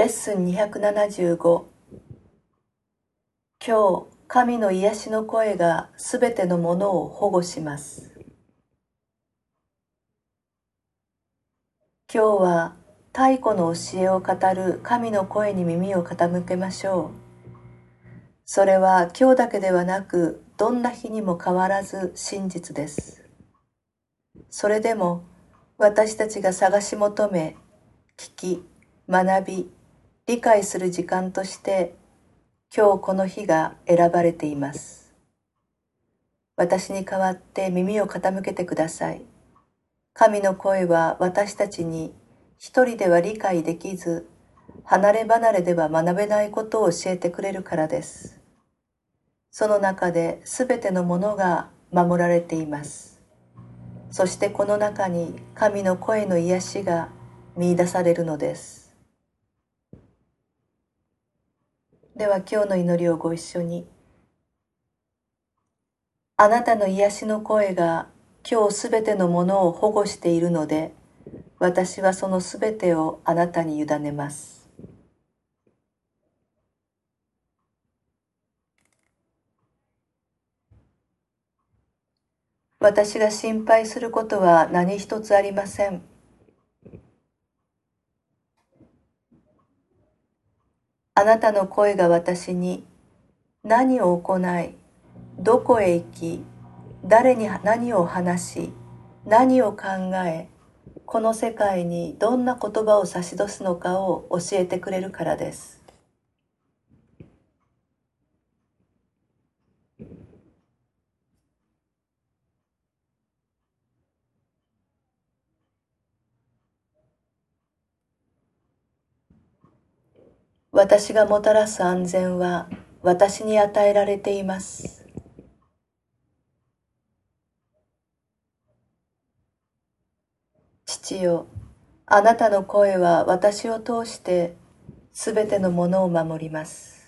レッスン275今日、神の癒しの声がすべてのものを保護します。今日は太古の教えを語る神の声に耳を傾けましょう。それは今日だけではなく、どんな日にも変わらず真実です。それでも私たちが探し求め、聞き、学び、理解する時間として今日この日が選ばれています。私に代わって耳を傾けてください。神の声は私たちに一人では理解できず、離れ離れでは学べないことを教えてくれるからです。その中で全てのものが守られています。そしてこの中に神の声の癒しが見出されるのです。では今日の祈りをご一緒に。あなたの癒しの声が今日すべてのものを保護しているので、私はそのすべてをあなたに委ねます。私が心配することは何一つありません。あなたの声が私に何を行い、どこへ行き、誰に何を話し、何を考え、この世界にどんな言葉を差し出すのかを教えてくれるからです。私がもたらす安全は私に与えられています。父よ、あなたの声は私を通してすべてのものを守ります。